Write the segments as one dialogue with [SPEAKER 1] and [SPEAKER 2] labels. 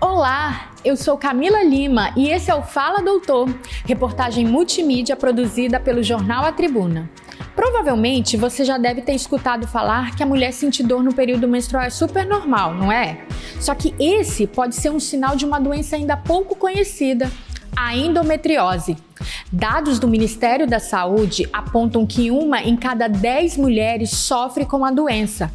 [SPEAKER 1] Olá, eu sou Camila Lima e esse é o Fala Doutor, reportagem multimídia produzida pelo jornal A Tribuna. Provavelmente você já deve ter escutado falar que a mulher sentir dor no período menstrual é super normal, não é? Só que esse pode ser um sinal de uma doença ainda pouco conhecida, a endometriose. Dados do Ministério da Saúde apontam que uma em cada 10 mulheres sofre com a doença.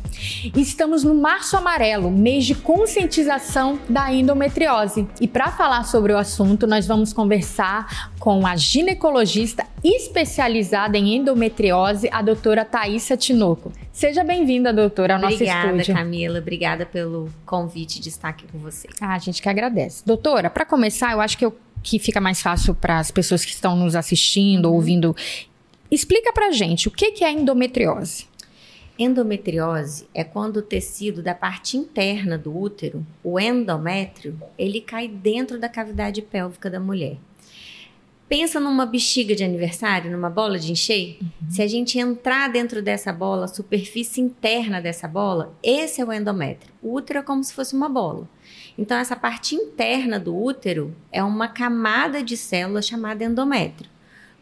[SPEAKER 1] Estamos no Março Amarelo, mês de conscientização da endometriose. E para falar sobre o assunto, nós vamos conversar com a ginecologista especializada em endometriose, a doutora Thaisa Tinoco. Seja bem-vinda, doutora, ao nosso
[SPEAKER 2] Obrigada,
[SPEAKER 1] estúdio.
[SPEAKER 2] Camila. Obrigada pelo convite de estar aqui com você.
[SPEAKER 1] Ah, a gente que agradece. Doutora, para começar, eu acho que, eu, que fica mais fácil para as pessoas que estão nos assistindo,
[SPEAKER 2] Uhum.
[SPEAKER 1] ouvindo. Explica pra gente o que, que é endometriose.
[SPEAKER 2] Endometriose é quando o tecido da parte interna do útero, o endométrio, ele cai dentro da cavidade pélvica da mulher. Pensa numa bexiga de aniversário, numa bola de encher. Se a gente entrar dentro dessa bola, a superfície interna dessa bola, esse é o endométrio. O útero é como se fosse uma bola. Então, essa parte interna do útero é uma camada de células chamada endométrio.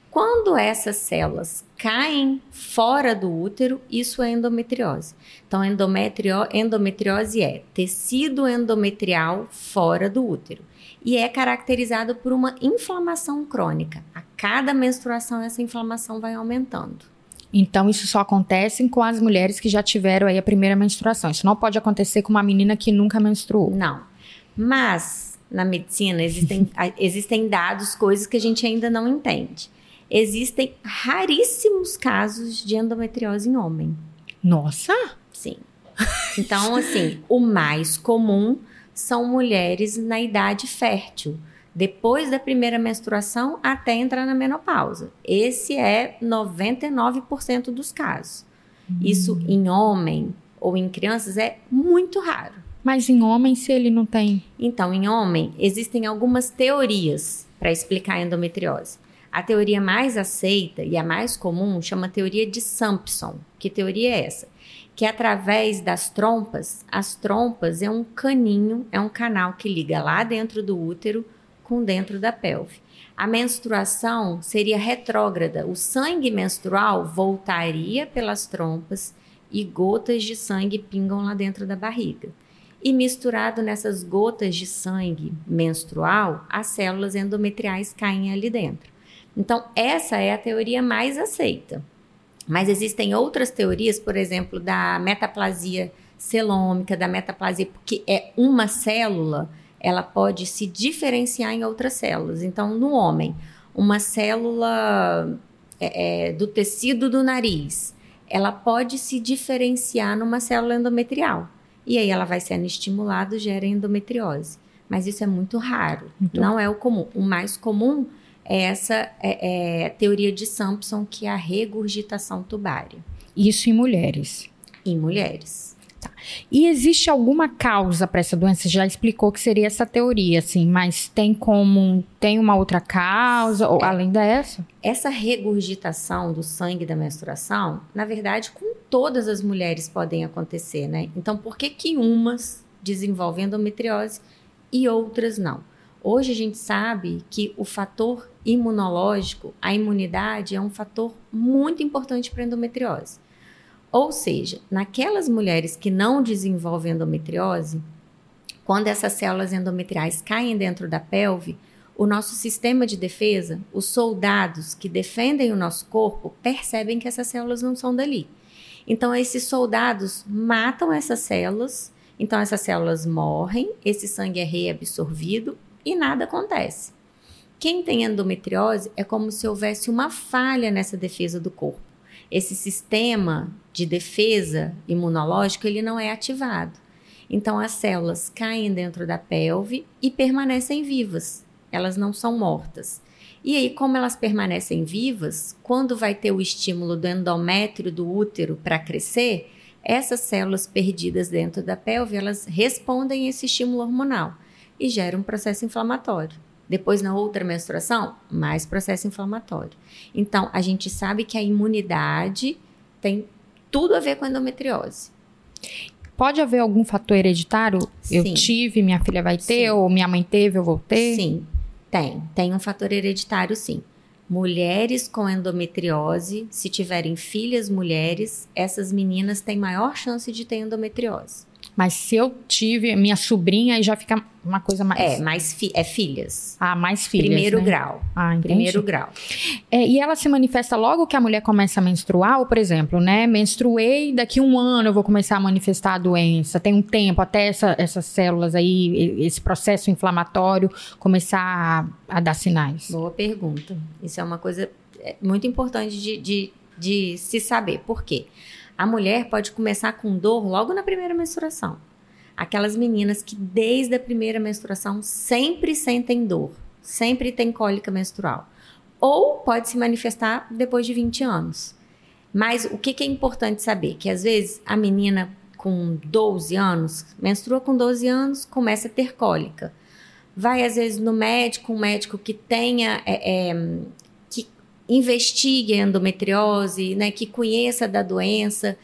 [SPEAKER 2] Quando essas células caem fora do útero, isso é endometriose. Então, endometrio, endometriose é tecido endometrial fora do útero e é caracterizado por uma inflamação crônica. A cada menstruação, essa inflamação vai aumentando.
[SPEAKER 1] Então, isso só acontece com as mulheres que já tiveram aí a primeira menstruação. Isso não pode acontecer com uma menina que nunca menstruou.
[SPEAKER 2] Não. Mas, na medicina, existem, existem dados, coisas que a gente ainda não entende. Existem raríssimos casos de endometriose em homem.
[SPEAKER 1] Nossa!
[SPEAKER 2] Sim. Então, assim, o mais comum são mulheres na idade fértil, depois da primeira menstruação até entrar na menopausa. Esse é 99% dos casos. Isso em homem ou em crianças é muito raro.
[SPEAKER 1] Mas em homem, se ele não tem.
[SPEAKER 2] Então, em homem, existem algumas teorias para explicar a endometriose. A teoria mais aceita e a mais comum chama teoria de Sampson. Que teoria é essa? Que através das trompas, as trompas é um caninho, é um canal que liga lá dentro do útero com dentro da pelve. A menstruação seria retrógrada, o sangue menstrual voltaria pelas trompas e gotas de sangue pingam lá dentro da barriga e misturado nessas gotas de sangue menstrual, as células endometriais caem ali dentro. Então, essa é a teoria mais aceita. Mas existem outras teorias, por exemplo, da metaplasia celômica, da metaplasia, porque é uma célula, ela pode se diferenciar em outras células. Então, no homem, uma célula é, é, do tecido do nariz, ela pode se diferenciar numa célula endometrial. E aí ela vai sendo estimulada, gera endometriose. Mas isso é muito raro,
[SPEAKER 1] Muito
[SPEAKER 2] não é o comum. O mais comum é essa é, é, teoria de Sampson, que é a regurgitação tubária
[SPEAKER 1] Isso em mulheres.
[SPEAKER 2] em mulheres.
[SPEAKER 1] E existe alguma causa para essa doença? Você já explicou que seria essa teoria, assim, mas tem como. Tem uma outra causa, ou além dessa?
[SPEAKER 2] Essa regurgitação do sangue da menstruação, na verdade, com todas as mulheres podem acontecer, né? Então, por que que umas desenvolvem endometriose e outras não? Hoje a gente sabe que o fator imunológico, a imunidade, é um fator muito importante para a endometriose. Ou seja, naquelas mulheres que não desenvolvem endometriose, quando essas células endometriais caem dentro da pelve, o nosso sistema de defesa, os soldados que defendem o nosso corpo, percebem que essas células não são dali. Então, esses soldados matam essas células, então essas células morrem, esse sangue é reabsorvido e nada acontece. Quem tem endometriose é como se houvesse uma falha nessa defesa do corpo. Esse sistema de defesa imunológico ele não é ativado. Então as células caem dentro da pelve e permanecem vivas. Elas não são mortas. E aí, como elas permanecem vivas, quando vai ter o estímulo do endométrio do útero para crescer, essas células perdidas dentro da pelve, elas respondem a esse estímulo hormonal e geram um processo inflamatório. Depois, na outra menstruação, mais processo inflamatório. Então, a gente sabe que a imunidade tem tudo a ver com endometriose.
[SPEAKER 1] Pode haver algum fator hereditário? Eu
[SPEAKER 2] Sim.
[SPEAKER 1] tive, minha filha vai ter,
[SPEAKER 2] Sim.
[SPEAKER 1] ou minha mãe teve, eu vou ter?
[SPEAKER 2] Sim, tem. Tem um fator hereditário, sim. Mulheres com endometriose, se tiverem filhas mulheres, essas meninas têm maior chance de ter endometriose.
[SPEAKER 1] Mas se eu tive minha sobrinha, aí já fica uma coisa mais.
[SPEAKER 2] É, mais fi é filhas.
[SPEAKER 1] Ah, mais filhas.
[SPEAKER 2] Primeiro
[SPEAKER 1] né?
[SPEAKER 2] grau.
[SPEAKER 1] Ah, entendi.
[SPEAKER 2] Primeiro grau.
[SPEAKER 1] É, e ela se manifesta logo que a mulher começa a menstruar, ou, por exemplo, né? Menstruei, daqui um ano eu vou começar a manifestar a doença. Tem um tempo até essa- essas células aí, esse processo inflamatório começar a, a dar sinais.
[SPEAKER 2] Boa pergunta. Isso é uma coisa é, muito importante de, de, de se saber. Por quê? A mulher pode começar com dor logo na primeira menstruação. Aquelas meninas que desde a primeira menstruação sempre sentem dor, sempre tem cólica menstrual. Ou pode se manifestar depois de 20 anos. Mas o que, que é importante saber? Que às vezes a menina com 12 anos, menstrua com 12 anos, começa a ter cólica vai às vezes no médico, um médico que tenha, é, é, investigue a endometriose, né, que conheça da doença.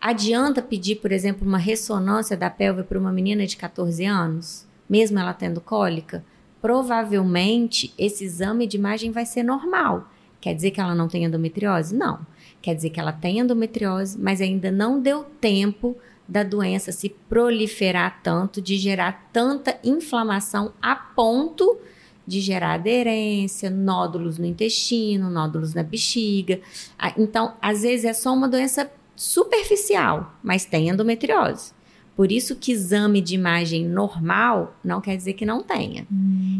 [SPEAKER 2] Adianta pedir, por exemplo, uma ressonância da pelve para uma menina de 14 anos, mesmo ela tendo cólica? Provavelmente esse exame de imagem vai ser normal. Quer dizer que ela não tem endometriose? Não. Quer dizer que ela tem endometriose, mas ainda não deu tempo da doença se proliferar tanto, de gerar tanta inflamação a ponto de gerar aderência, nódulos no intestino, nódulos na bexiga. Ah, Então, às vezes é só uma doença superficial, mas tem endometriose. Por isso que exame de imagem normal não quer dizer que não tenha.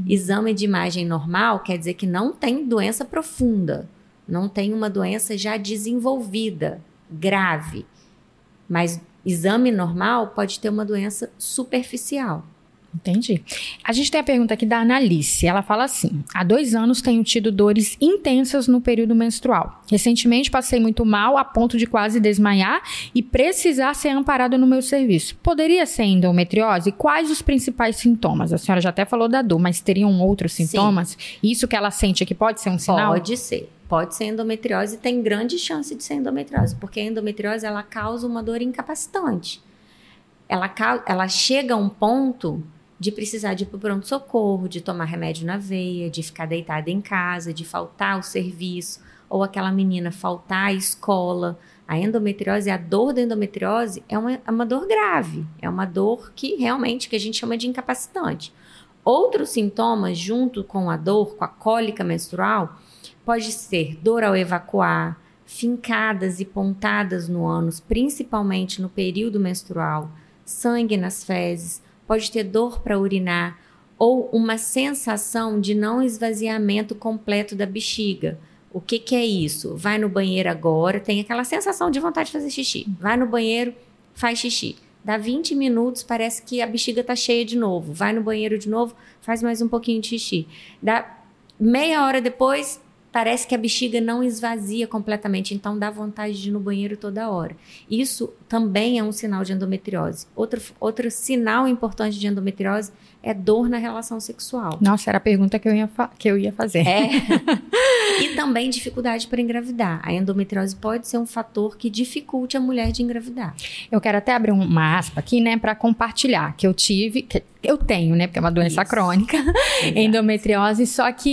[SPEAKER 2] Exame de imagem normal quer dizer que não tem doença profunda, não tem uma doença já desenvolvida, grave. Mas exame normal pode ter uma doença superficial.
[SPEAKER 1] Entendi. A gente tem a pergunta aqui da Analice. Ela fala assim: há dois anos tenho tido dores intensas no período menstrual. Recentemente passei muito mal a ponto de quase desmaiar e precisar ser amparada no meu serviço. Poderia ser endometriose? Quais os principais sintomas? A senhora já até falou da dor, mas teriam outros
[SPEAKER 2] Sim.
[SPEAKER 1] sintomas? Isso que ela sente aqui pode ser um sinal?
[SPEAKER 2] Pode ser. Pode ser endometriose e tem grande chance de ser endometriose, porque a endometriose ela causa uma dor incapacitante. Ela, ela chega a um ponto de precisar de ir para o pronto-socorro, de tomar remédio na veia, de ficar deitada em casa, de faltar ao serviço, ou aquela menina faltar à escola. A endometriose, a dor da endometriose é uma, é uma dor grave, é uma dor que realmente que a gente chama de incapacitante. Outros sintomas, junto com a dor, com a cólica menstrual, pode ser dor ao evacuar, fincadas e pontadas no ânus, principalmente no período menstrual, sangue nas fezes, pode ter dor para urinar ou uma sensação de não esvaziamento completo da bexiga. O que, que é isso? Vai no banheiro agora, tem aquela sensação de vontade de fazer xixi. Vai no banheiro, faz xixi. Dá 20 minutos, parece que a bexiga está cheia de novo. Vai no banheiro de novo, faz mais um pouquinho de xixi. Dá meia hora depois, parece que a bexiga não esvazia completamente, então dá vontade de ir no banheiro toda hora. Isso também é um sinal de endometriose. Outro, outro sinal importante de endometriose é dor na relação sexual.
[SPEAKER 1] Nossa, era a pergunta que eu ia, que eu ia fazer.
[SPEAKER 2] É. e também dificuldade para engravidar. A endometriose pode ser um fator que dificulte a mulher de engravidar.
[SPEAKER 1] Eu quero até abrir uma aspa aqui, né, para compartilhar que eu tive, que eu tenho, né, porque é uma doença
[SPEAKER 2] Isso.
[SPEAKER 1] crônica, endometriose, só que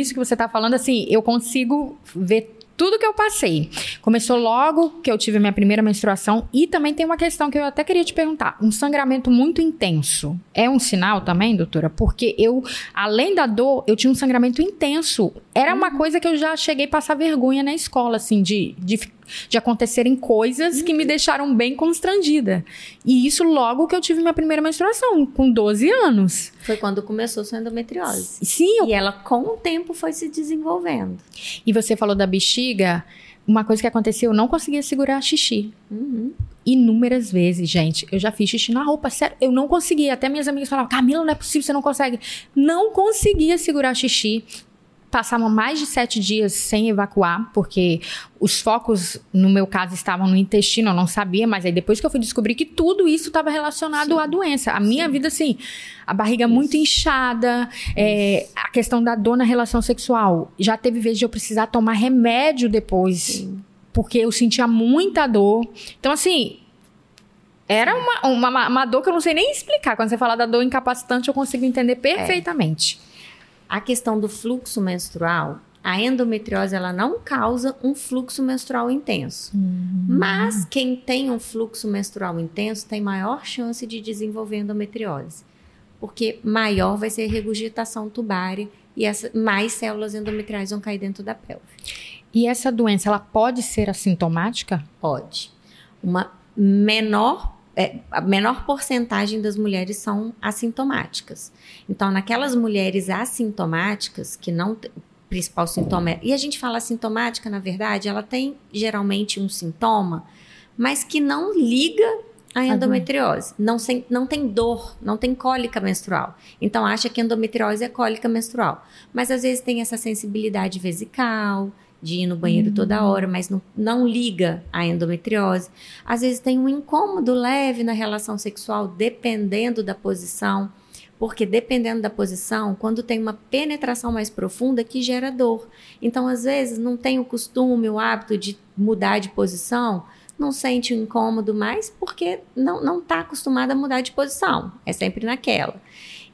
[SPEAKER 1] isso que você tá falando, assim, eu consigo ver tudo que eu passei. Começou logo que eu tive a minha primeira menstruação e também tem uma questão que eu até queria te perguntar. Um sangramento muito intenso é um sinal também, doutora? Porque eu, além da dor, eu tinha um sangramento intenso. Era uma coisa que eu já cheguei a passar vergonha na escola, assim, de, de, de acontecerem coisas que me deixaram bem constrangida. E isso logo que eu tive minha primeira menstruação, com 12 anos.
[SPEAKER 2] Foi quando começou sua endometriose.
[SPEAKER 1] Sim, eu
[SPEAKER 2] E ela, com o tempo, foi se desenvolvendo.
[SPEAKER 1] E você falou da bexiga. Uma coisa que aconteceu, eu não conseguia segurar xixi.
[SPEAKER 2] Uhum.
[SPEAKER 1] Inúmeras vezes, gente. Eu já fiz xixi na roupa, sério. Eu não conseguia. Até minhas amigas falavam, Camila, não é possível, você não consegue. Não conseguia segurar xixi. Passavam mais de sete dias sem evacuar, porque os focos, no meu caso, estavam no intestino, eu não sabia, mas aí depois que eu fui descobrir que tudo isso estava relacionado
[SPEAKER 2] Sim.
[SPEAKER 1] à doença. A minha
[SPEAKER 2] Sim.
[SPEAKER 1] vida, assim, a barriga muito inchada, é, a questão da dor na relação sexual. Já teve vezes de eu precisar tomar remédio depois,
[SPEAKER 2] Sim.
[SPEAKER 1] porque eu sentia muita dor. Então, assim, Era uma, uma, uma, dor que eu não sei nem explicar. Quando você fala da dor incapacitante, eu consigo entender perfeitamente.
[SPEAKER 2] A questão do fluxo menstrual, a endometriose ela não causa um fluxo menstrual intenso. Uhum. Mas quem tem um fluxo menstrual intenso tem maior chance de desenvolver endometriose. Porque maior vai ser a regurgitação tubária e essa, mais células endometriais vão cair dentro da pelve.
[SPEAKER 1] E essa doença, ela pode ser assintomática?
[SPEAKER 2] Pode. Uma menor é, a menor porcentagem das mulheres são assintomáticas. Então, naquelas mulheres assintomáticas, que não. O principal sintoma é. E a gente fala assintomática, na verdade, ela tem geralmente um sintoma, mas que não liga à endometriose. Não, sem, não tem dor, não tem cólica menstrual. Então, acha que endometriose é cólica menstrual. Mas às vezes tem essa sensibilidade vesical, de ir no banheiro uhum. toda hora, mas não, não liga à endometriose. Às vezes tem um incômodo leve na relação sexual, dependendo da posição, porque dependendo da posição, quando tem uma penetração mais profunda, que gera dor. Então, às vezes, não tem o costume, o hábito de mudar de posição, não sente o incômodo mais, porque não está acostumada a mudar de posição, é sempre naquela.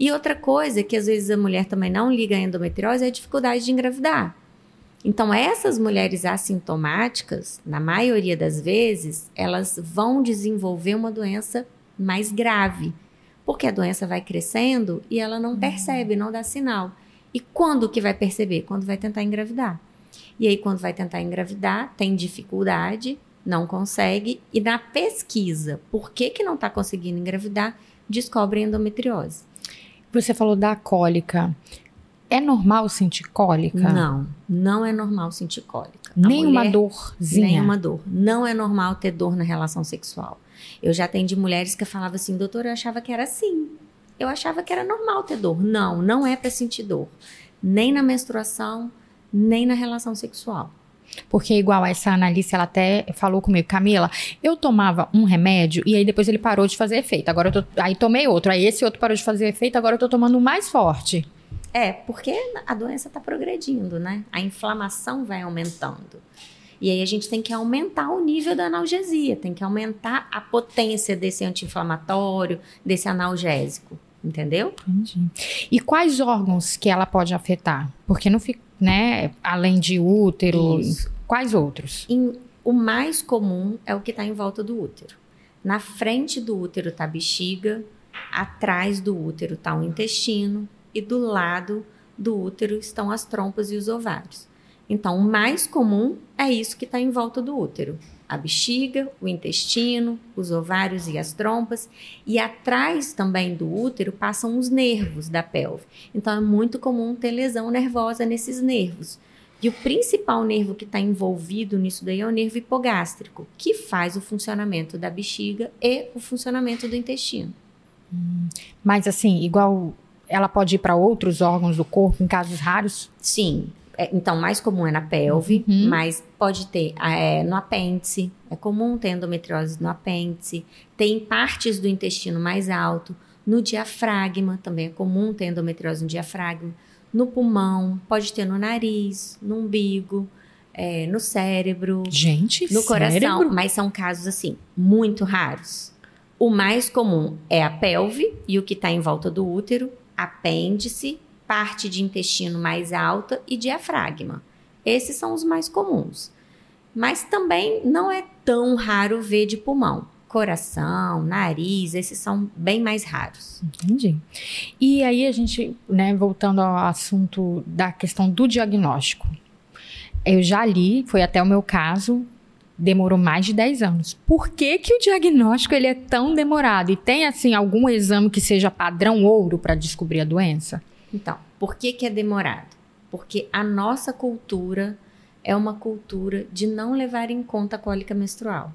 [SPEAKER 2] E outra coisa que às vezes a mulher também não liga à endometriose é a dificuldade de engravidar. Então, essas mulheres assintomáticas, na maioria das vezes, elas vão desenvolver uma doença mais grave, porque a doença vai crescendo e ela não uhum. percebe, não dá sinal. E quando que vai perceber? Quando vai tentar engravidar. E aí, quando vai tentar engravidar, tem dificuldade, não consegue, e na pesquisa, por que, que não está conseguindo engravidar, descobre endometriose.
[SPEAKER 1] Você falou da cólica. É normal sentir cólica?
[SPEAKER 2] Não, não é normal sentir cólica.
[SPEAKER 1] Nenhuma dorzinha?
[SPEAKER 2] Nenhuma dor. Não é normal ter dor na relação sexual. Eu já atendi mulheres que falavam assim, doutor, eu achava que era assim. Eu achava que era normal ter dor. Não, não é para sentir dor. Nem na menstruação, nem na relação sexual.
[SPEAKER 1] Porque, igual essa analista, ela até falou comigo, Camila, eu tomava um remédio e aí depois ele parou de fazer efeito. Agora eu tô, aí tomei outro, aí esse outro parou de fazer efeito, agora eu tô tomando um mais forte.
[SPEAKER 2] É, porque a doença está progredindo, né? A inflamação vai aumentando. E aí a gente tem que aumentar o nível da analgesia, tem que aumentar a potência desse anti-inflamatório, desse analgésico, entendeu?
[SPEAKER 1] Entendi. E quais órgãos que ela pode afetar? Porque não fica, né, além de útero, Isso. quais outros?
[SPEAKER 2] Em, o mais comum é o que está em volta do útero. Na frente do útero está a bexiga, atrás do útero está o intestino, e do lado do útero estão as trompas e os ovários. Então, o mais comum é isso que está em volta do útero: a bexiga, o intestino, os ovários e as trompas. E atrás também do útero passam os nervos da pelve. Então, é muito comum ter lesão nervosa nesses nervos. E o principal nervo que está envolvido nisso daí é o nervo hipogástrico, que faz o funcionamento da bexiga e o funcionamento do intestino.
[SPEAKER 1] Hum, mas assim, igual ela pode ir para outros órgãos do corpo em casos raros?
[SPEAKER 2] Sim. É, então, mais comum é na pelve, uhum. mas pode ter é, no apêndice. É comum ter endometriose no apêndice. Tem partes do intestino mais alto. No diafragma, também é comum ter endometriose no diafragma. No pulmão, pode ter no nariz, no umbigo, é, no cérebro.
[SPEAKER 1] Gente,
[SPEAKER 2] No cérebro? coração. Mas são casos, assim, muito raros. O mais comum é a pelve e o que está em volta do útero apêndice, parte de intestino mais alta e diafragma. Esses são os mais comuns. Mas também não é tão raro ver de pulmão. Coração, nariz, esses são bem mais raros.
[SPEAKER 1] Entendi. E aí a gente, né, voltando ao assunto da questão do diagnóstico. Eu já li, foi até o meu caso, demorou mais de 10 anos. Por que, que o diagnóstico ele é tão demorado? E tem, assim, algum exame que seja padrão ouro para descobrir a doença?
[SPEAKER 2] Então, por que, que é demorado? Porque a nossa cultura é uma cultura de não levar em conta a cólica menstrual.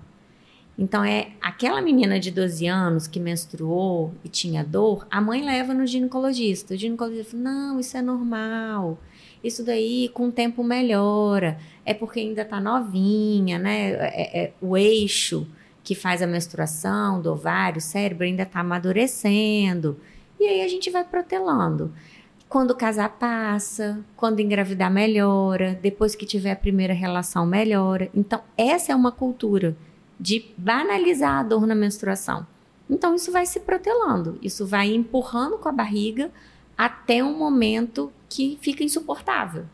[SPEAKER 2] Então, é aquela menina de 12 anos que menstruou e tinha dor, a mãe leva no ginecologista. O ginecologista fala: não, isso é normal isso daí com o tempo melhora. É porque ainda está novinha, né? É, é, o eixo que faz a menstruação do ovário, o cérebro ainda está amadurecendo. E aí a gente vai protelando. Quando casar passa, quando engravidar melhora, depois que tiver a primeira relação melhora. Então, essa é uma cultura de banalizar a dor na menstruação. Então isso vai se protelando, isso vai empurrando com a barriga até um momento que fica insuportável.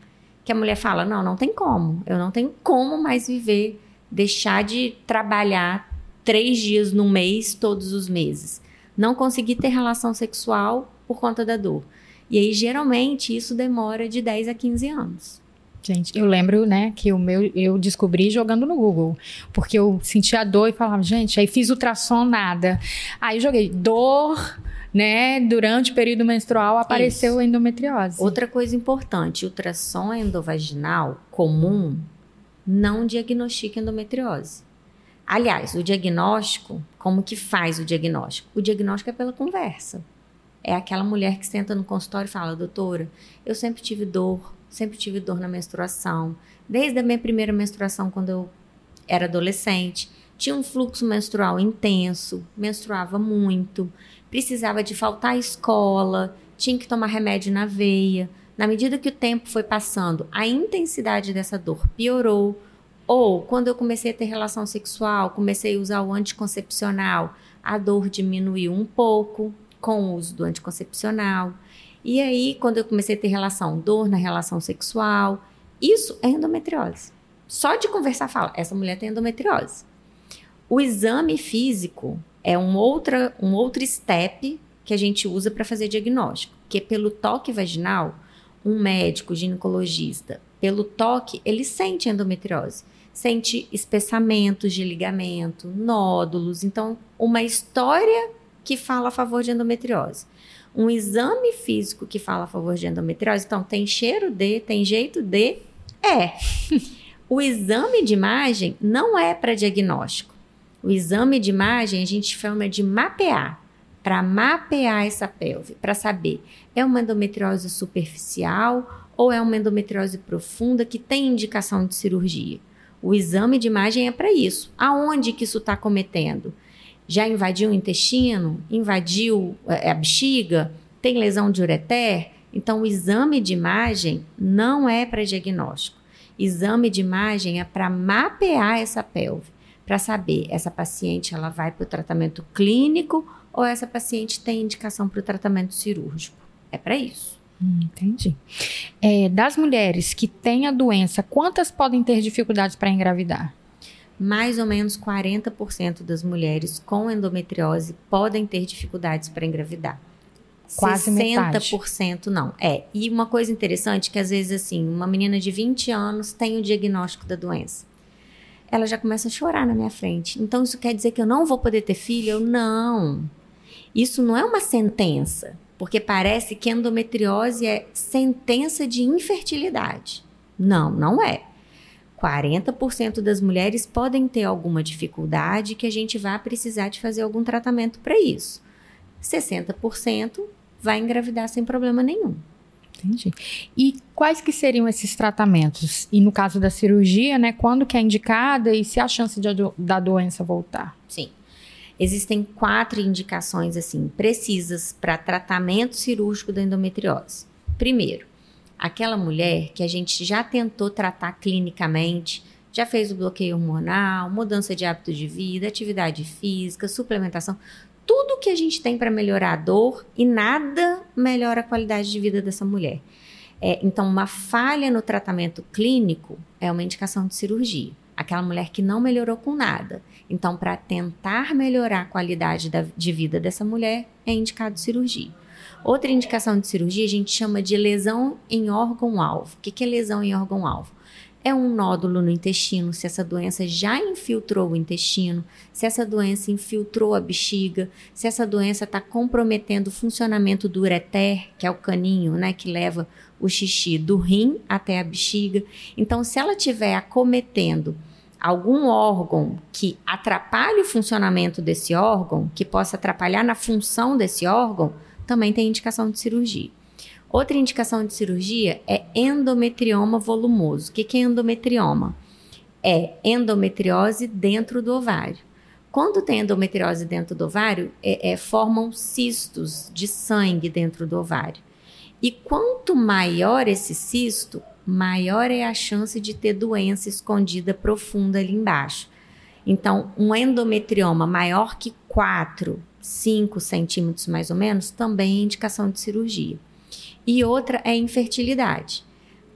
[SPEAKER 2] Que a mulher fala: "Não, não tem como. Eu não tenho como mais viver, deixar de trabalhar três dias no mês todos os meses. Não conseguir ter relação sexual por conta da dor. E aí, geralmente, isso demora de 10 a 15 anos.
[SPEAKER 1] Gente, eu lembro, né, que o meu eu descobri jogando no Google, porque eu sentia dor e falava, gente, aí fiz ultrassom nada. Aí joguei dor, né, durante o período menstrual apareceu Isso. endometriose.
[SPEAKER 2] Outra coisa importante, ultrassom endovaginal comum não diagnostica endometriose. Aliás, o diagnóstico, como que faz o diagnóstico? O diagnóstico é pela conversa. É aquela mulher que senta no consultório e fala, doutora, eu sempre tive dor, sempre tive dor na menstruação, desde a minha primeira menstruação, quando eu era adolescente, tinha um fluxo menstrual intenso, menstruava muito, precisava de faltar à escola, tinha que tomar remédio na veia. Na medida que o tempo foi passando, a intensidade dessa dor piorou, ou quando eu comecei a ter relação sexual, comecei a usar o anticoncepcional, a dor diminuiu um pouco com o uso do anticoncepcional. E aí, quando eu comecei a ter relação, dor na relação sexual, isso é endometriose. Só de conversar, fala, essa mulher tem endometriose. O exame físico é um, outra, um outro step que a gente usa para fazer diagnóstico, que é pelo toque vaginal, um médico ginecologista, pelo toque, ele sente endometriose sente espessamentos de ligamento, nódulos. Então, uma história que fala a favor de endometriose. Um exame físico que fala a favor de endometriose. Então, tem cheiro de, tem jeito de? É. o exame de imagem não é para diagnóstico. O exame de imagem a gente chama de mapear para mapear essa pelve, para saber é uma endometriose superficial ou é uma endometriose profunda que tem indicação de cirurgia. O exame de imagem é para isso. Aonde que isso está cometendo? Já invadiu o intestino? Invadiu é, a bexiga? Tem lesão de ureter? Então, o exame de imagem não é para diagnóstico. Exame de imagem é para mapear essa pelve, para saber essa paciente ela vai para o tratamento clínico ou essa paciente tem indicação para o tratamento cirúrgico. É para isso.
[SPEAKER 1] Hum, entendi. É, das mulheres que têm a doença, quantas podem ter dificuldades para engravidar?
[SPEAKER 2] Mais ou menos 40% das mulheres com endometriose podem ter dificuldades para engravidar.
[SPEAKER 1] Quase
[SPEAKER 2] 60% metade. não. É. E uma coisa interessante que às vezes assim, uma menina de 20 anos tem o diagnóstico da doença. Ela já começa a chorar na minha frente. Então isso quer dizer que eu não vou poder ter filho? Eu não. Isso não é uma sentença porque parece que endometriose é sentença de infertilidade. Não, não é. 40% das mulheres podem ter alguma dificuldade que a gente vai precisar de fazer algum tratamento para isso. 60% vai engravidar sem problema nenhum.
[SPEAKER 1] Entendi. E quais que seriam esses tratamentos? E no caso da cirurgia, né, quando que é indicada e se há chance de, da doença voltar?
[SPEAKER 2] Sim. Existem quatro indicações assim precisas para tratamento cirúrgico da endometriose. Primeiro, aquela mulher que a gente já tentou tratar clinicamente, já fez o bloqueio hormonal, mudança de hábito de vida, atividade física, suplementação, tudo que a gente tem para melhorar a dor e nada melhora a qualidade de vida dessa mulher. É, então, uma falha no tratamento clínico é uma indicação de cirurgia. Aquela mulher que não melhorou com nada então, para tentar melhorar a qualidade da, de vida dessa mulher, é indicado cirurgia. Outra indicação de cirurgia a gente chama de lesão em órgão-alvo. O que, é lesão em órgão-alvo? É um nódulo no intestino, se essa doença já infiltrou o intestino, se essa doença infiltrou a bexiga, se essa doença está comprometendo o funcionamento do ureter, que é o caninho né, que leva o xixi do rim até a bexiga. Então, se ela estiver acometendo algum órgão que atrapalhe o funcionamento desse órgão, que possa atrapalhar na função desse órgão, também tem indicação de cirurgia. Outra indicação de cirurgia é endometrioma volumoso. O que é endometrioma? É endometriose dentro do ovário. Quando tem endometriose dentro do ovário, é, é, formam cistos de sangue dentro do ovário. E quanto maior esse cisto, maior é a chance de ter doença escondida profunda ali embaixo. Então, um endometrioma maior que 4, 5 centímetros mais ou menos, também é indicação de cirurgia. E outra é infertilidade.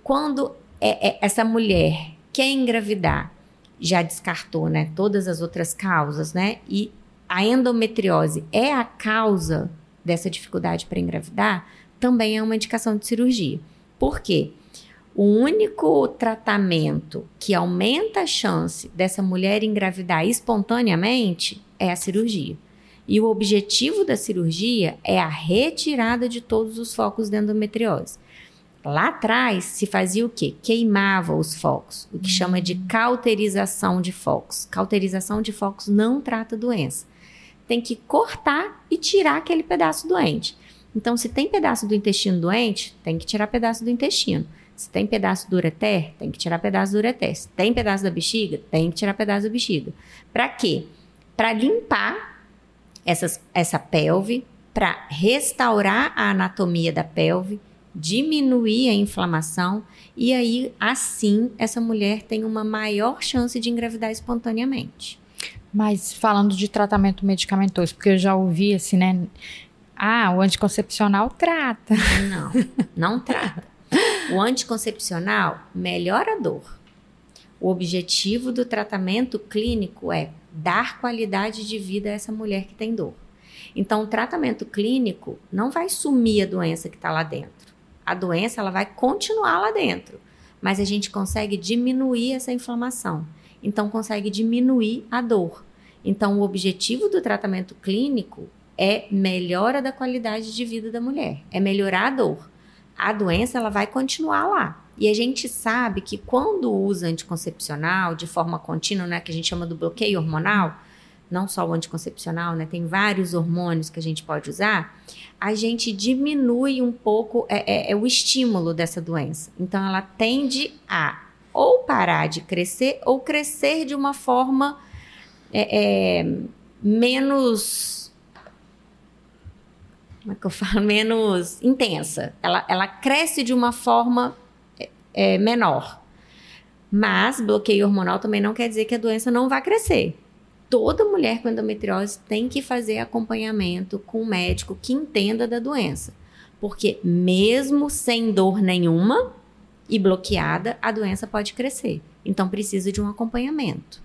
[SPEAKER 2] Quando é, é, essa mulher quer engravidar, já descartou né, todas as outras causas, né? E a endometriose é a causa dessa dificuldade para engravidar, também é uma indicação de cirurgia. Por quê? O único tratamento que aumenta a chance dessa mulher engravidar espontaneamente é a cirurgia. E o objetivo da cirurgia é a retirada de todos os focos de endometriose. Lá atrás se fazia o quê? Queimava os focos, o que chama de cauterização de focos. Cauterização de focos não trata doença. Tem que cortar e tirar aquele pedaço doente. Então, se tem pedaço do intestino doente, tem que tirar pedaço do intestino. Se tem pedaço do ureter, tem que tirar pedaço do ureter. Se tem pedaço da bexiga, tem que tirar pedaço da bexiga. Para quê? Para limpar essas, essa pelve, para restaurar a anatomia da pelve, diminuir a inflamação e aí, assim, essa mulher tem uma maior chance de engravidar espontaneamente.
[SPEAKER 1] Mas falando de tratamento medicamentoso, porque eu já ouvi assim, né? Ah, o anticoncepcional trata.
[SPEAKER 2] Não, não trata. O anticoncepcional melhora a dor. O objetivo do tratamento clínico é dar qualidade de vida a essa mulher que tem dor. Então, o tratamento clínico não vai sumir a doença que está lá dentro. A doença ela vai continuar lá dentro, mas a gente consegue diminuir essa inflamação. Então, consegue diminuir a dor. Então, o objetivo do tratamento clínico é melhora da qualidade de vida da mulher, é melhorar a dor. A doença ela vai continuar lá. E a gente sabe que quando usa anticoncepcional de forma contínua, né, que a gente chama do bloqueio hormonal, não só o anticoncepcional, né, tem vários hormônios que a gente pode usar, a gente diminui um pouco é, é, é o estímulo dessa doença. Então ela tende a ou parar de crescer ou crescer de uma forma é, é menos como é que eu falo, menos intensa. Ela, ela cresce de uma forma é, menor. Mas bloqueio hormonal também não quer dizer que a doença não vai crescer. Toda mulher com endometriose tem que fazer acompanhamento com um médico que entenda da doença. Porque mesmo sem dor nenhuma e bloqueada, a doença pode crescer. Então precisa de um acompanhamento.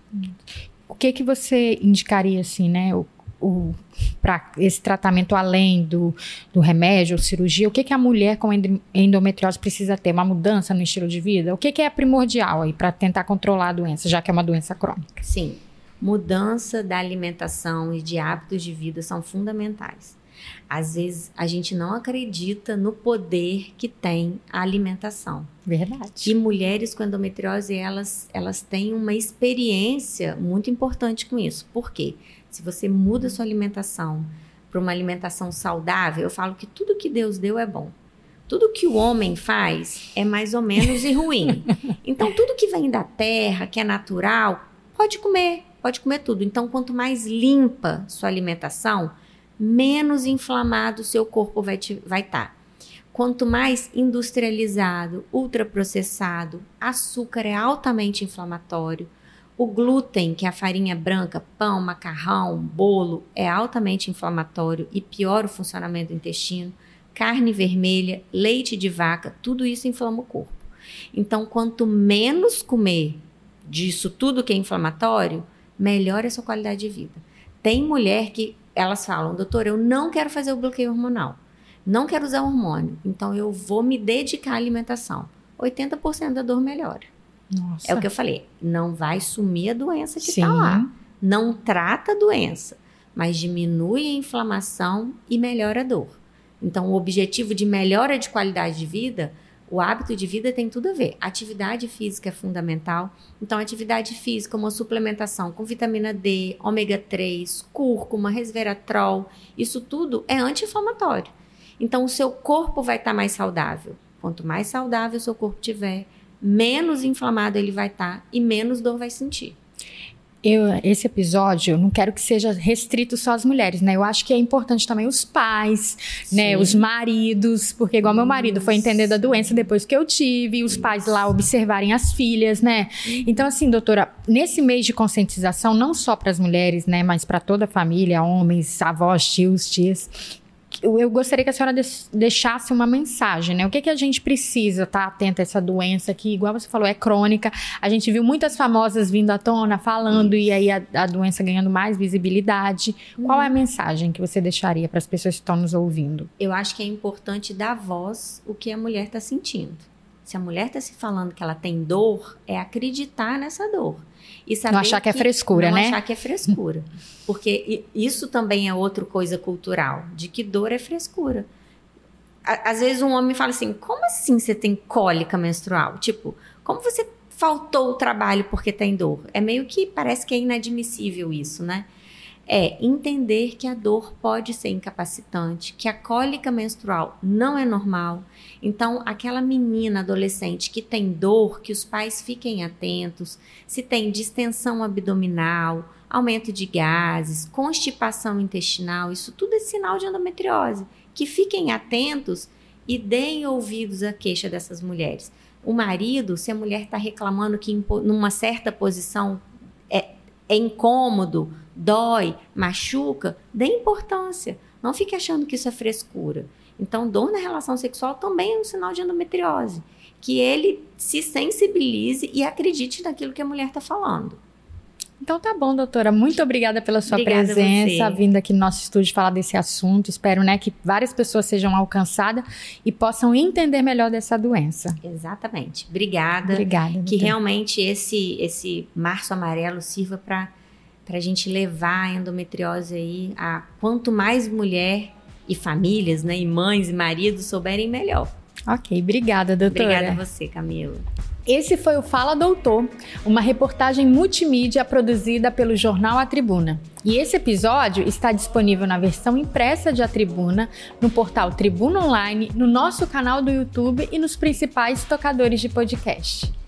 [SPEAKER 1] O que que você indicaria assim, né? O o, para esse tratamento além do, do remédio ou cirurgia, o que, que a mulher com endometriose precisa ter? Uma mudança no estilo de vida? O que, que é primordial aí para tentar controlar a doença, já que é uma doença crônica?
[SPEAKER 2] Sim, mudança da alimentação e de hábitos de vida são fundamentais. Às vezes a gente não acredita no poder que tem a alimentação.
[SPEAKER 1] Verdade.
[SPEAKER 2] E mulheres com endometriose, elas, elas têm uma experiência muito importante com isso. Por quê? Se você muda sua alimentação para uma alimentação saudável, eu falo que tudo que Deus deu é bom. Tudo que o homem faz é mais ou menos e ruim. Então, tudo que vem da terra, que é natural, pode comer, pode comer tudo. Então, quanto mais limpa sua alimentação, menos inflamado o seu corpo vai estar. Vai tá. Quanto mais industrializado, ultraprocessado, açúcar é altamente inflamatório, o glúten, que é a farinha branca, pão, macarrão, bolo, é altamente inflamatório e piora o funcionamento do intestino. Carne vermelha, leite de vaca, tudo isso inflama o corpo. Então, quanto menos comer disso tudo que é inflamatório, melhor a sua qualidade de vida. Tem mulher que elas falam, doutor, eu não quero fazer o bloqueio hormonal, não quero usar hormônio, então eu vou me dedicar à alimentação. 80% da dor melhora. Nossa. É o que eu falei. Não vai sumir a doença que está lá. Não trata a doença, mas diminui a inflamação e melhora a dor. Então, o objetivo de melhora de qualidade de vida, o hábito de vida tem tudo a ver. Atividade física é fundamental. Então, atividade física, uma suplementação com vitamina D, ômega 3, cúrcuma, resveratrol, isso tudo é anti-inflamatório. Então, o seu corpo vai estar tá mais saudável. Quanto mais saudável o seu corpo tiver, menos inflamado ele vai estar tá, e menos dor vai sentir.
[SPEAKER 1] eu, esse episódio, não quero que seja restrito só às mulheres, né? Eu acho que é importante também os pais, Sim. né? Os maridos, porque igual meu marido foi entender da doença depois que eu tive, os pais lá observarem as filhas, né? Então, assim, doutora, nesse mês de conscientização, não só para as mulheres, né? Mas para toda a família, homens, avós, tios, tias, eu gostaria que a senhora deixasse uma mensagem, né? O que, que a gente precisa estar tá atento a essa doença que, igual você falou, é crônica. A gente viu muitas famosas vindo à tona, falando, Isso. e aí a, a, doença ganhando mais visibilidade. Hum. Qual é a mensagem que você deixaria para as pessoas que estão nos ouvindo?
[SPEAKER 2] Eu acho que é importante dar voz o que a mulher está sentindo. Se a mulher está se falando que ela tem dor, é acreditar nessa dor.
[SPEAKER 1] E saber não achar que, é frescura,
[SPEAKER 2] não
[SPEAKER 1] né?
[SPEAKER 2] Não achar que é frescura. Porque isso também é outra coisa cultural, de que dor é frescura. Às vezes um homem fala assim: como assim você tem cólica menstrual? Tipo, como você faltou o trabalho porque tem dor? É meio que parece que é inadmissível isso, né? É entender que a dor pode ser incapacitante, que a cólica menstrual não é normal. Então, aquela menina adolescente que tem dor, que os pais fiquem atentos, se tem distensão abdominal, aumento de gases, constipação intestinal, isso tudo é sinal de endometriose. Que fiquem atentos e deem ouvidos à queixa dessas mulheres. O marido, se a mulher está reclamando que numa certa posição é, é incômodo, dói, machuca, dê importância. Não fique achando que isso é frescura. Então, dor na relação sexual também é um sinal de endometriose. Que ele se sensibilize e acredite naquilo que a mulher está falando.
[SPEAKER 1] Então tá bom, doutora. Muito obrigada pela sua obrigada presença, vindo aqui no nosso estúdio falar desse assunto. Espero, né, que várias pessoas sejam alcançadas e possam entender melhor dessa doença.
[SPEAKER 2] Exatamente. Obrigada.
[SPEAKER 1] Obrigada. Doutora.
[SPEAKER 2] Que realmente esse esse março amarelo sirva para para a gente levar a endometriose aí a quanto mais mulher e famílias, né, e mães e maridos souberem melhor.
[SPEAKER 1] Ok, obrigada, doutora.
[SPEAKER 2] Obrigada a você, Camila.
[SPEAKER 1] Esse foi o Fala Doutor, uma reportagem multimídia produzida pelo jornal A Tribuna. E esse episódio está disponível na versão impressa de A Tribuna, no portal Tribuna Online, no nosso canal do YouTube e nos principais tocadores de podcast.